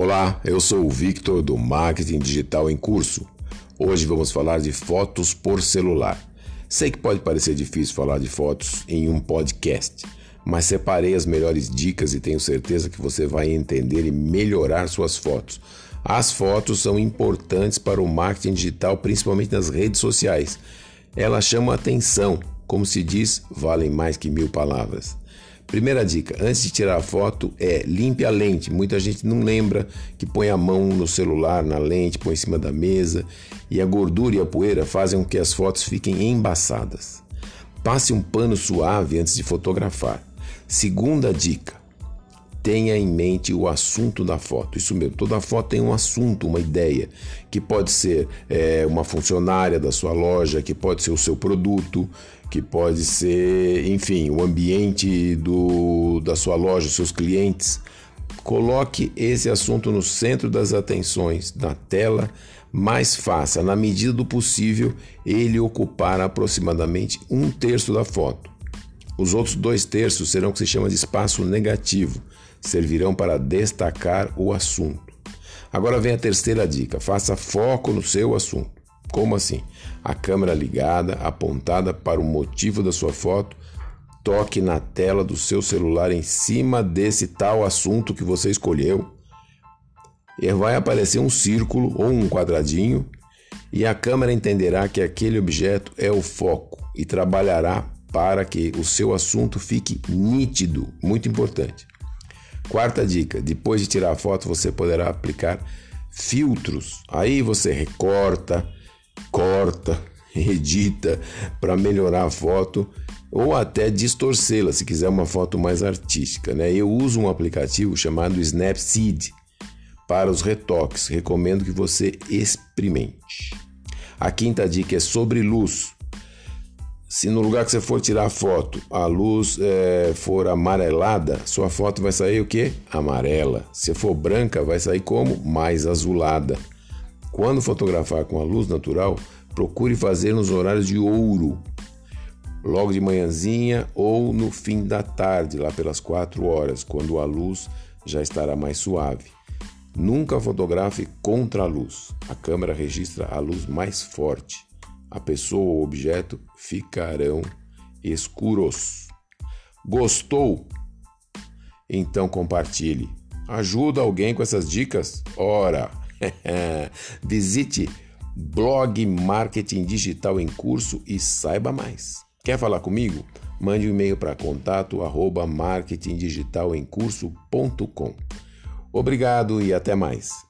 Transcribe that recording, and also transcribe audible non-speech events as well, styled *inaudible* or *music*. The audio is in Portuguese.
Olá, eu sou o Victor do Marketing Digital em Curso. Hoje vamos falar de fotos por celular. Sei que pode parecer difícil falar de fotos em um podcast, mas separei as melhores dicas e tenho certeza que você vai entender e melhorar suas fotos. As fotos são importantes para o marketing digital, principalmente nas redes sociais. Elas chamam atenção, como se diz, valem mais que mil palavras. Primeira dica, antes de tirar a foto, é limpe a lente. Muita gente não lembra que põe a mão no celular, na lente, põe em cima da mesa e a gordura e a poeira fazem com que as fotos fiquem embaçadas. Passe um pano suave antes de fotografar. Segunda dica, tenha em mente o assunto da foto. Isso mesmo, toda foto tem um assunto, uma ideia, que pode ser é, uma funcionária da sua loja, que pode ser o seu produto, que pode ser, enfim, o ambiente do, da sua loja, seus clientes. Coloque esse assunto no centro das atenções, na tela, mas faça, na medida do possível, ele ocupar aproximadamente um terço da foto. Os outros dois terços serão o que se chama de espaço negativo, servirão para destacar o assunto. Agora vem a terceira dica: faça foco no seu assunto. Como assim? A câmera ligada, apontada para o motivo da sua foto, toque na tela do seu celular em cima desse tal assunto que você escolheu. E vai aparecer um círculo ou um quadradinho e a câmera entenderá que aquele objeto é o foco e trabalhará para que o seu assunto fique nítido, muito importante. Quarta dica: depois de tirar a foto, você poderá aplicar filtros. Aí você recorta, corta, *laughs* edita para melhorar a foto ou até distorcê-la se quiser uma foto mais artística. Né? Eu uso um aplicativo chamado Snapseed para os retoques. Recomendo que você experimente. A quinta dica é sobre luz. Se no lugar que você for tirar foto a luz é, for amarelada, sua foto vai sair o que? Amarela. Se for branca, vai sair como? Mais azulada. Quando fotografar com a luz natural, procure fazer nos horários de ouro, logo de manhãzinha ou no fim da tarde, lá pelas 4 horas, quando a luz já estará mais suave. Nunca fotografe contra a luz. A câmera registra a luz mais forte a pessoa ou objeto ficarão escuros. Gostou? Então compartilhe. Ajuda alguém com essas dicas? Ora, *laughs* visite blog Marketing Digital em Curso e saiba mais. Quer falar comigo? Mande um e-mail para contato arroba marketingdigitalemcurso.com. Obrigado e até mais.